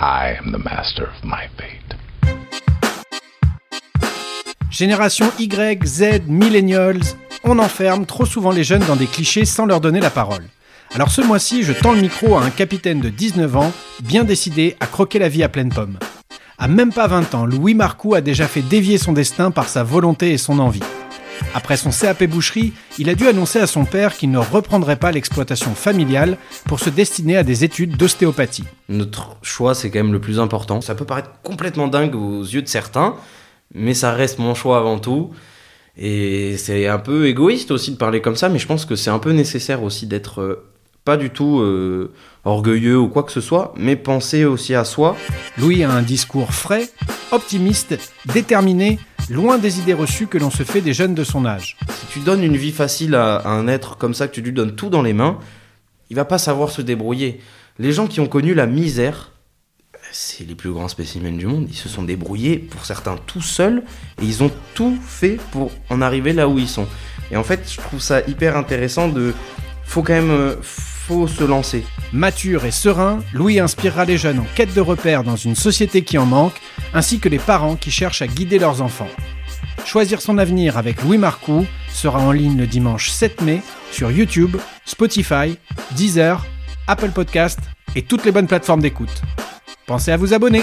I am the master of my fate. Génération Y, Z, millennials, on enferme trop souvent les jeunes dans des clichés sans leur donner la parole. Alors ce mois-ci, je tends le micro à un capitaine de 19 ans, bien décidé à croquer la vie à pleine pomme. À même pas 20 ans, Louis Marcoux a déjà fait dévier son destin par sa volonté et son envie. Après son CAP boucherie, il a dû annoncer à son père qu'il ne reprendrait pas l'exploitation familiale pour se destiner à des études d'ostéopathie. Notre choix, c'est quand même le plus important. Ça peut paraître complètement dingue aux yeux de certains, mais ça reste mon choix avant tout. Et c'est un peu égoïste aussi de parler comme ça, mais je pense que c'est un peu nécessaire aussi d'être euh, pas du tout euh, orgueilleux ou quoi que ce soit, mais penser aussi à soi. Louis a un discours frais, optimiste, déterminé, loin des idées reçues que l'on se fait des jeunes de son âge. Si tu donnes une vie facile à, un être comme ça, que tu lui donnes tout dans les mains, il va pas savoir se débrouiller. Les gens qui ont connu la misère, c'est les plus grands spécimens du monde. Ils se sont débrouillés, pour certains tout seuls, et ils ont tout fait pour en arriver là où ils sont. Et en fait, je trouve ça hyper intéressant de. Faut quand même. euh, Faut se lancer. Mature et serein, Louis inspirera les jeunes en quête de repères dans une société qui en manque, ainsi que les parents qui cherchent à guider leurs enfants. Choisir son avenir avec Louis Marcoux sera en ligne le dimanche 7 mai sur YouTube, Spotify, Deezer, Apple Podcast et toutes les bonnes plateformes d'écoute. Pensez à vous abonner.